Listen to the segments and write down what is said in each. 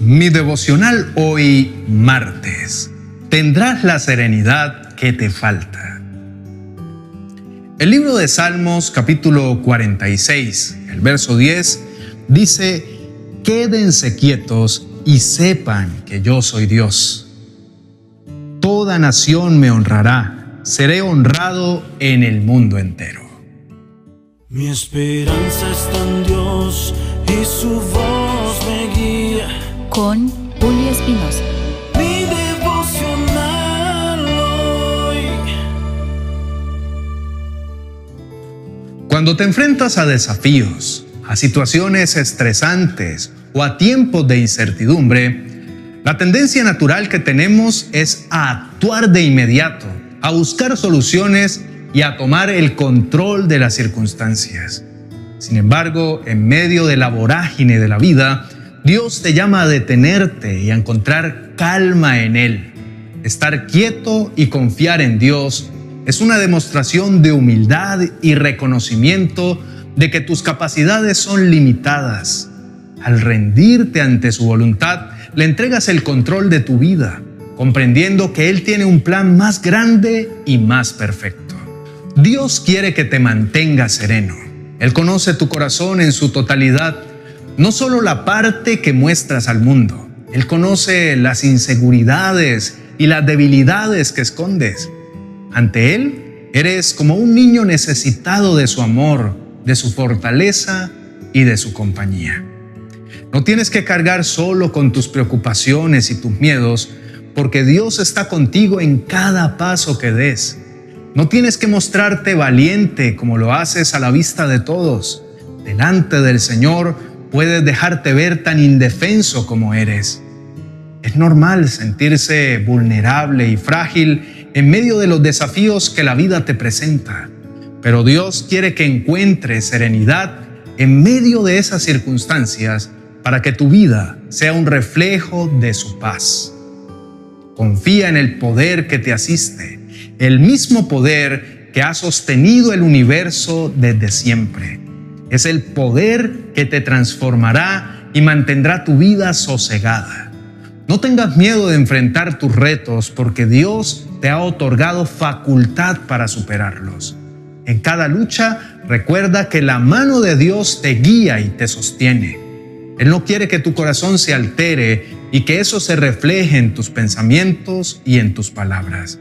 Mi devocional hoy, martes. Tendrás la serenidad que te falta. El libro de Salmos capítulo 46, el verso 10, dice, Quédense quietos y sepan que yo soy Dios. Toda nación me honrará, seré honrado en el mundo entero. Mi esperanza está en Dios y su voz con Julio Espinosa. Mi devocional hoy. Cuando te enfrentas a desafíos, a situaciones estresantes o a tiempos de incertidumbre, la tendencia natural que tenemos es a actuar de inmediato, a buscar soluciones y a tomar el control de las circunstancias. Sin embargo, en medio de la vorágine de la vida, Dios te llama a detenerte y a encontrar calma en Él. Estar quieto y confiar en Dios es una demostración de humildad y reconocimiento de que tus capacidades son limitadas. Al rendirte ante su voluntad, le entregas el control de tu vida, comprendiendo que Él tiene un plan más grande y más perfecto. Dios quiere que te mantengas sereno. Él conoce tu corazón en su totalidad no solo la parte que muestras al mundo, Él conoce las inseguridades y las debilidades que escondes. Ante Él, eres como un niño necesitado de su amor, de su fortaleza y de su compañía. No tienes que cargar solo con tus preocupaciones y tus miedos, porque Dios está contigo en cada paso que des. No tienes que mostrarte valiente como lo haces a la vista de todos. Delante del Señor, puedes dejarte ver tan indefenso como eres. Es normal sentirse vulnerable y frágil en medio de los desafíos que la vida te presenta, pero Dios quiere que encuentres serenidad en medio de esas circunstancias para que tu vida sea un reflejo de su paz. Confía en el poder que te asiste, el mismo poder que ha sostenido el universo desde siempre es el poder que te transformará y mantendrá tu vida sosegada. No tengas miedo de enfrentar tus retos porque Dios te ha otorgado facultad para superarlos. En cada lucha, recuerda que la mano de Dios te guía y te sostiene. Él no quiere que tu corazón se altere y que eso se refleje en tus pensamientos y en tus palabras.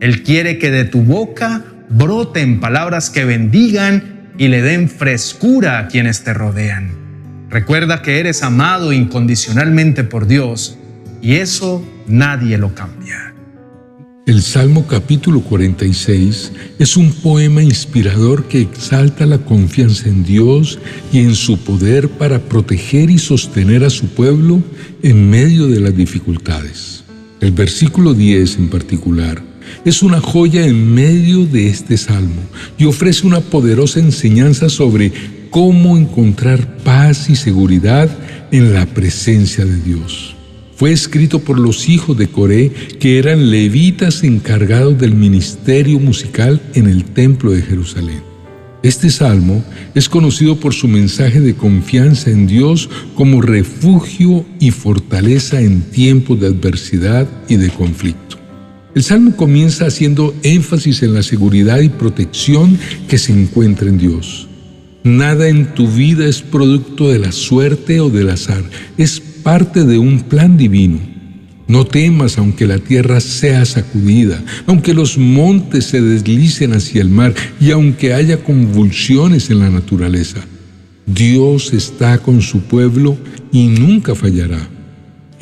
Él quiere que de tu boca broten palabras que bendigan y le den frescura a quienes te rodean. Recuerda que eres amado incondicionalmente por Dios y eso nadie lo cambia. El Salmo capítulo 46 es un poema inspirador que exalta la confianza en Dios y en su poder para proteger y sostener a su pueblo en medio de las dificultades. El versículo 10 en particular es una joya en medio de este salmo y ofrece una poderosa enseñanza sobre cómo encontrar paz y seguridad en la presencia de Dios. Fue escrito por los hijos de Coré, que eran levitas encargados del ministerio musical en el templo de Jerusalén. Este salmo es conocido por su mensaje de confianza en Dios como refugio y fortaleza en tiempos de adversidad y de conflicto. El Salmo comienza haciendo énfasis en la seguridad y protección que se encuentra en Dios. Nada en tu vida es producto de la suerte o del azar, es parte de un plan divino. No temas aunque la tierra sea sacudida, aunque los montes se deslicen hacia el mar y aunque haya convulsiones en la naturaleza. Dios está con su pueblo y nunca fallará.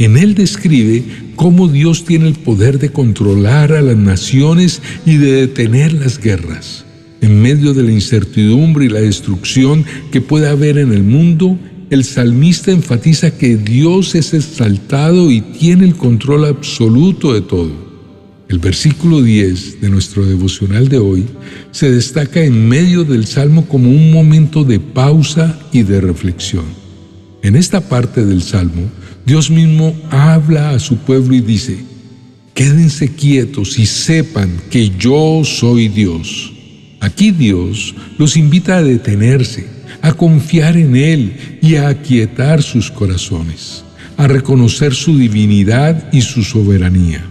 En él describe cómo Dios tiene el poder de controlar a las naciones y de detener las guerras. En medio de la incertidumbre y la destrucción que puede haber en el mundo, el salmista enfatiza que Dios es exaltado y tiene el control absoluto de todo. El versículo 10 de nuestro devocional de hoy se destaca en medio del salmo como un momento de pausa y de reflexión. En esta parte del salmo, Dios mismo habla a su pueblo y dice, quédense quietos y sepan que yo soy Dios. Aquí Dios los invita a detenerse, a confiar en Él y a aquietar sus corazones, a reconocer su divinidad y su soberanía.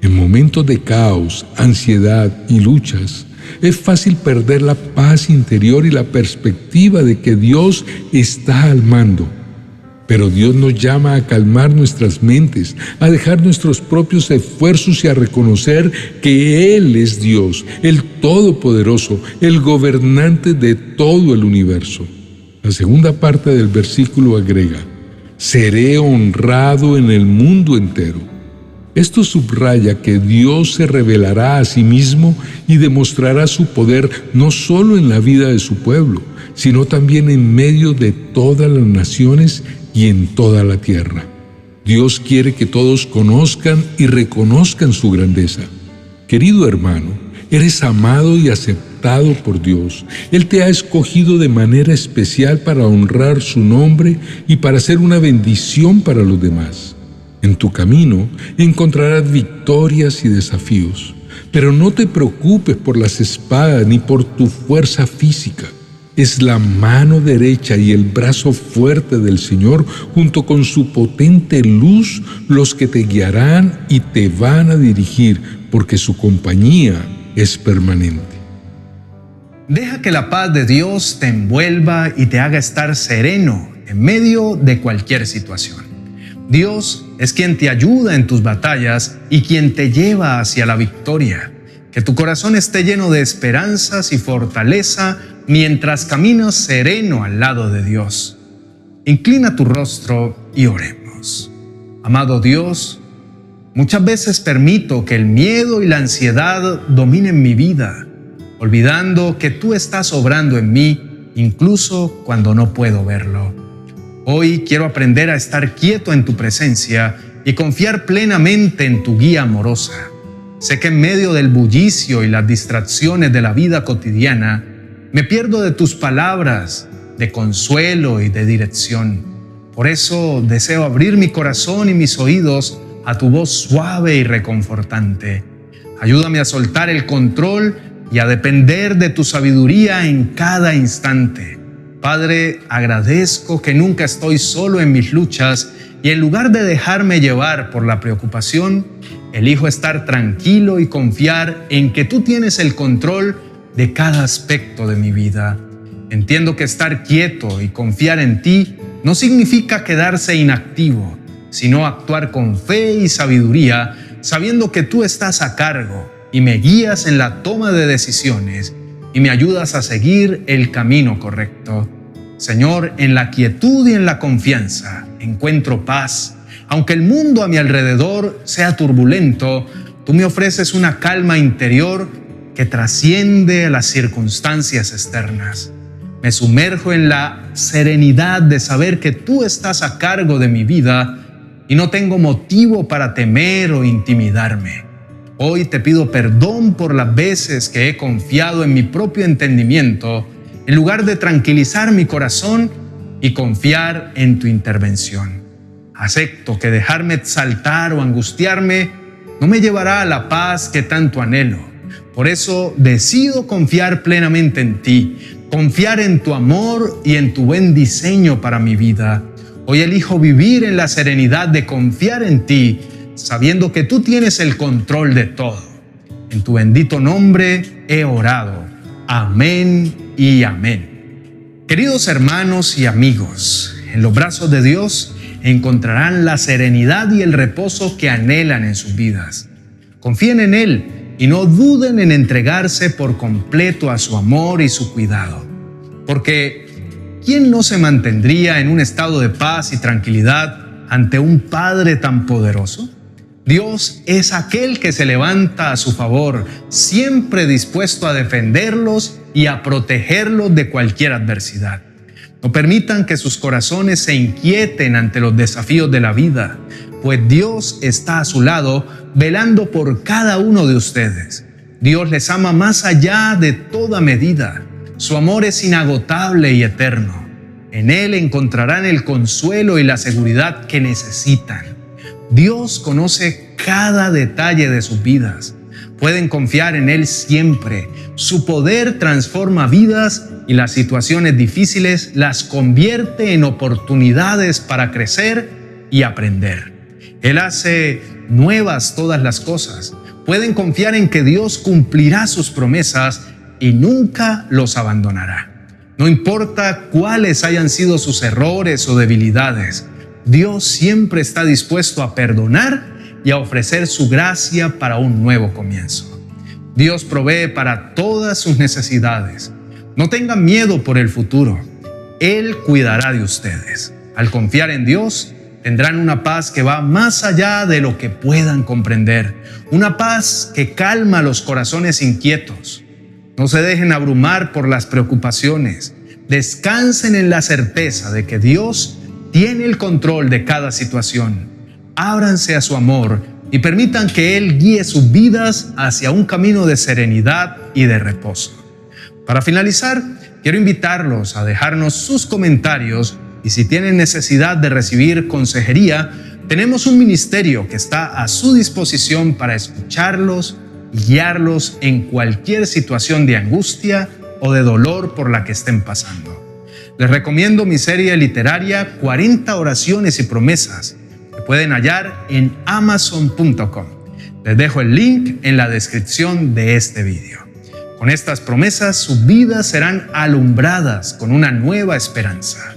En momentos de caos, ansiedad y luchas, es fácil perder la paz interior y la perspectiva de que Dios está al mando pero Dios nos llama a calmar nuestras mentes, a dejar nuestros propios esfuerzos y a reconocer que Él es Dios, el Todopoderoso, el gobernante de todo el universo. La segunda parte del versículo agrega, seré honrado en el mundo entero. Esto subraya que Dios se revelará a sí mismo y demostrará su poder no solo en la vida de su pueblo, sino también en medio de todas las naciones y en toda la tierra. Dios quiere que todos conozcan y reconozcan su grandeza. Querido hermano, eres amado y aceptado por Dios. Él te ha escogido de manera especial para honrar su nombre y para ser una bendición para los demás. En tu camino encontrarás victorias y desafíos, pero no te preocupes por las espadas ni por tu fuerza física es la mano derecha y el brazo fuerte del Señor junto con su potente luz los que te guiarán y te van a dirigir, porque su compañía es permanente. Deja que la paz de Dios te envuelva y te haga estar sereno en medio de cualquier situación. Dios es quien te ayuda en tus batallas y quien te lleva hacia la victoria. Que tu corazón esté lleno de esperanzas y fortaleza mientras caminas sereno al lado de Dios. Inclina tu rostro y oremos. Amado Dios, muchas veces permito que el miedo y la ansiedad dominen mi vida, olvidando que tú estás obrando en mí incluso cuando no puedo verlo. Hoy quiero aprender a estar quieto en tu presencia y confiar plenamente en tu guía amorosa. Sé que en medio del bullicio y las distracciones de la vida cotidiana, me pierdo de tus palabras de consuelo y de dirección. Por eso deseo abrir mi corazón y mis oídos a tu voz suave y reconfortante. Ayúdame a soltar el control y a depender de tu sabiduría en cada instante. Padre, agradezco que nunca estoy solo en mis luchas y en lugar de dejarme llevar por la preocupación, elijo estar tranquilo y confiar en que tú tienes el control de cada aspecto de mi vida. Entiendo que estar quieto y confiar en ti no significa quedarse inactivo, sino actuar con fe y sabiduría, sabiendo que tú estás a cargo y me guías en la toma de decisiones y me ayudas a seguir el camino correcto. Señor, en la quietud y en la confianza encuentro paz. Aunque el mundo a mi alrededor sea turbulento, tú me ofreces una calma interior que trasciende a las circunstancias externas. Me sumerjo en la serenidad de saber que tú estás a cargo de mi vida y no tengo motivo para temer o intimidarme. Hoy te pido perdón por las veces que he confiado en mi propio entendimiento en lugar de tranquilizar mi corazón y confiar en tu intervención. Acepto que dejarme exaltar o angustiarme no me llevará a la paz que tanto anhelo por eso decido confiar plenamente en ti, confiar en tu amor y en tu buen diseño para mi vida. Hoy elijo vivir en la serenidad de confiar en ti, sabiendo que tú tienes el control de todo. En tu bendito nombre he orado. Amén y amén. Queridos hermanos y amigos, en los brazos de Dios encontrarán la serenidad y el reposo que anhelan en sus vidas. Confíen en Él y no duden en entregarse por completo a su amor y su cuidado. Porque, ¿quién no se mantendría en un estado de paz y tranquilidad ante un Padre tan poderoso? Dios es aquel que se levanta a su favor, siempre dispuesto a defenderlos y a protegerlos de cualquier adversidad. No permitan que sus corazones se inquieten ante los desafíos de la vida pues Dios está a su lado velando por cada uno de ustedes. Dios les ama más allá de toda medida. Su amor es inagotable y eterno. En Él encontrarán el consuelo y la seguridad que necesitan. Dios conoce cada detalle de sus vidas. Pueden confiar en Él siempre. Su poder transforma vidas y las situaciones difíciles las convierte en oportunidades para crecer y aprender. Él hace nuevas todas las cosas. Pueden confiar en que Dios cumplirá sus promesas y nunca los abandonará. No importa cuáles hayan sido sus errores o debilidades, Dios siempre está dispuesto a perdonar y a ofrecer su gracia para un nuevo comienzo. Dios provee para todas sus necesidades. No tengan miedo por el futuro. Él cuidará de ustedes. Al confiar en Dios, tendrán una paz que va más allá de lo que puedan comprender, una paz que calma los corazones inquietos. No se dejen abrumar por las preocupaciones, descansen en la certeza de que Dios tiene el control de cada situación. Ábranse a su amor y permitan que Él guíe sus vidas hacia un camino de serenidad y de reposo. Para finalizar, quiero invitarlos a dejarnos sus comentarios y si tienen necesidad de recibir consejería, tenemos un ministerio que está a su disposición para escucharlos y guiarlos en cualquier situación de angustia o de dolor por la que estén pasando. Les recomiendo mi serie literaria 40 oraciones y promesas que pueden hallar en amazon.com. Les dejo el link en la descripción de este video. Con estas promesas sus vidas serán alumbradas con una nueva esperanza.